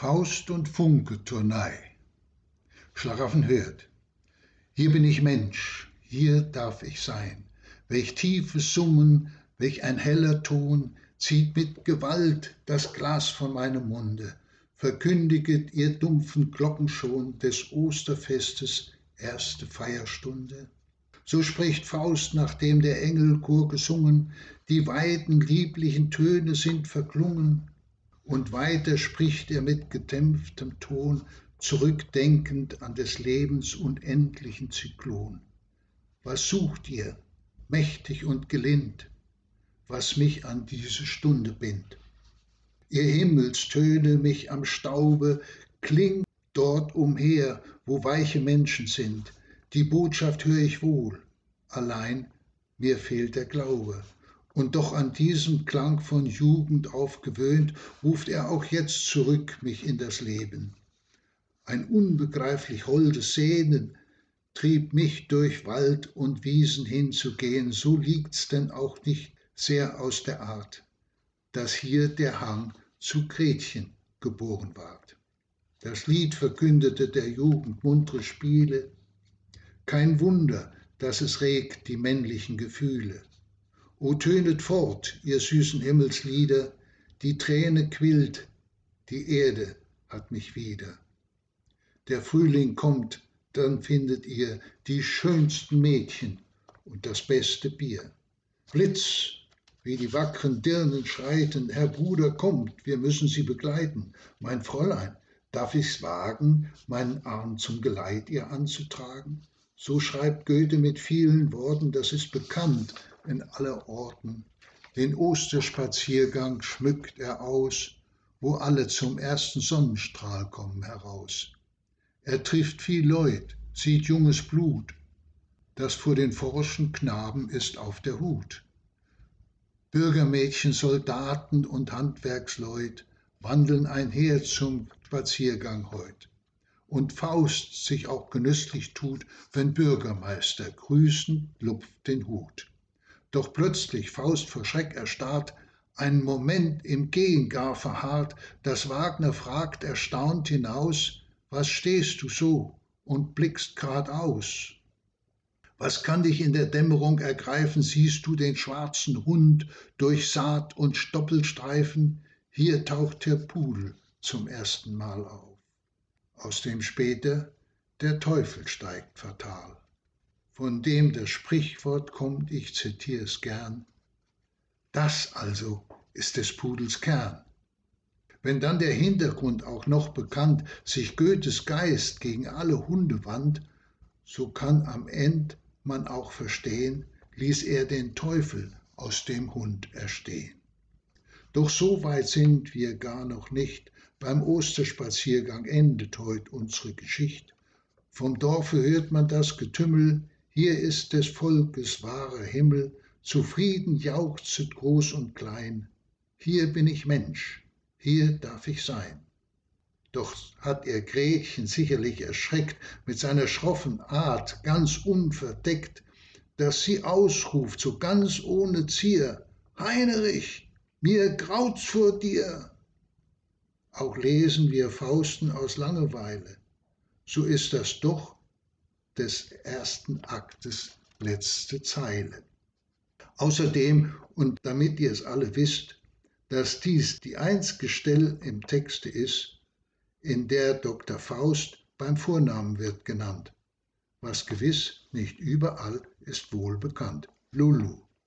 Faust und Funke Turnei. Schlaraffen hört. Hier bin ich Mensch, hier darf ich sein. Welch tiefes Summen, welch ein heller Ton zieht mit Gewalt das Glas von meinem Munde, verkündiget ihr dumpfen Glocken schon des Osterfestes erste Feierstunde. So spricht Faust, nachdem der Engelchor gesungen, die weiten lieblichen Töne sind verklungen, und weiter spricht er mit gedämpftem Ton, zurückdenkend an des Lebens unendlichen Zyklon. Was sucht ihr, mächtig und gelind, was mich an diese Stunde bindt? Ihr Himmelstöne mich am Staube, klingt dort umher, wo weiche Menschen sind. Die Botschaft höre ich wohl, allein mir fehlt der Glaube. Und doch an diesem Klang von Jugend aufgewöhnt, ruft er auch jetzt zurück mich in das Leben. Ein unbegreiflich holdes Sehnen trieb mich durch Wald und Wiesen hinzugehen, so liegt's denn auch nicht sehr aus der Art, dass hier der Hang zu Gretchen geboren ward. Das Lied verkündete der Jugend muntre Spiele. Kein Wunder, dass es regt die männlichen Gefühle. O tönet fort, ihr süßen Himmelslieder, die Träne quillt, die Erde hat mich wieder. Der Frühling kommt, dann findet ihr die schönsten Mädchen und das beste Bier. Blitz, wie die wackren Dirnen schreiten, Herr Bruder kommt, wir müssen sie begleiten. Mein Fräulein, darf ich's wagen, meinen Arm zum Geleit ihr anzutragen? So schreibt Goethe mit vielen Worten, das ist bekannt, in aller Orten. Den Osterspaziergang schmückt er aus, wo alle zum ersten Sonnenstrahl kommen heraus. Er trifft viel Leut, sieht junges Blut, das vor den forschen Knaben ist auf der Hut. Bürgermädchen, Soldaten und Handwerksleut wandeln einher zum Spaziergang heut. Und Faust sich auch genüsslich tut, wenn Bürgermeister grüßen, lupft den Hut. Doch plötzlich Faust vor Schreck erstarrt, einen Moment im Gehen gar verharrt, dass Wagner fragt erstaunt hinaus, was stehst du so und blickst grad aus? Was kann dich in der Dämmerung ergreifen? Siehst du den schwarzen Hund durch Saat und Stoppelstreifen? Hier taucht der Pudel zum ersten Mal auf, aus dem später der Teufel steigt fatal von dem das Sprichwort kommt, ich zitiere es gern, das also ist des Pudels Kern. Wenn dann der Hintergrund auch noch bekannt sich Goethes Geist gegen alle Hunde wandt, so kann am End man auch verstehen, ließ er den Teufel aus dem Hund erstehen. Doch so weit sind wir gar noch nicht, beim Osterspaziergang endet heut unsere Geschichte. Vom Dorfe hört man das Getümmel, hier ist des Volkes wahrer Himmel, zufrieden jauchzet groß und klein. Hier bin ich Mensch, hier darf ich sein. Doch hat er Gretchen sicherlich erschreckt mit seiner schroffen Art, ganz unverdeckt, dass sie ausruft, so ganz ohne Zier, Heinrich, mir graut's vor dir. Auch lesen wir Fausten aus Langeweile, so ist das doch des ersten Aktes letzte Zeile. Außerdem, und damit ihr es alle wisst, dass dies die einzige Stelle im Texte ist, in der Dr. Faust beim Vornamen wird genannt, was gewiss nicht überall ist wohl bekannt. Lulu.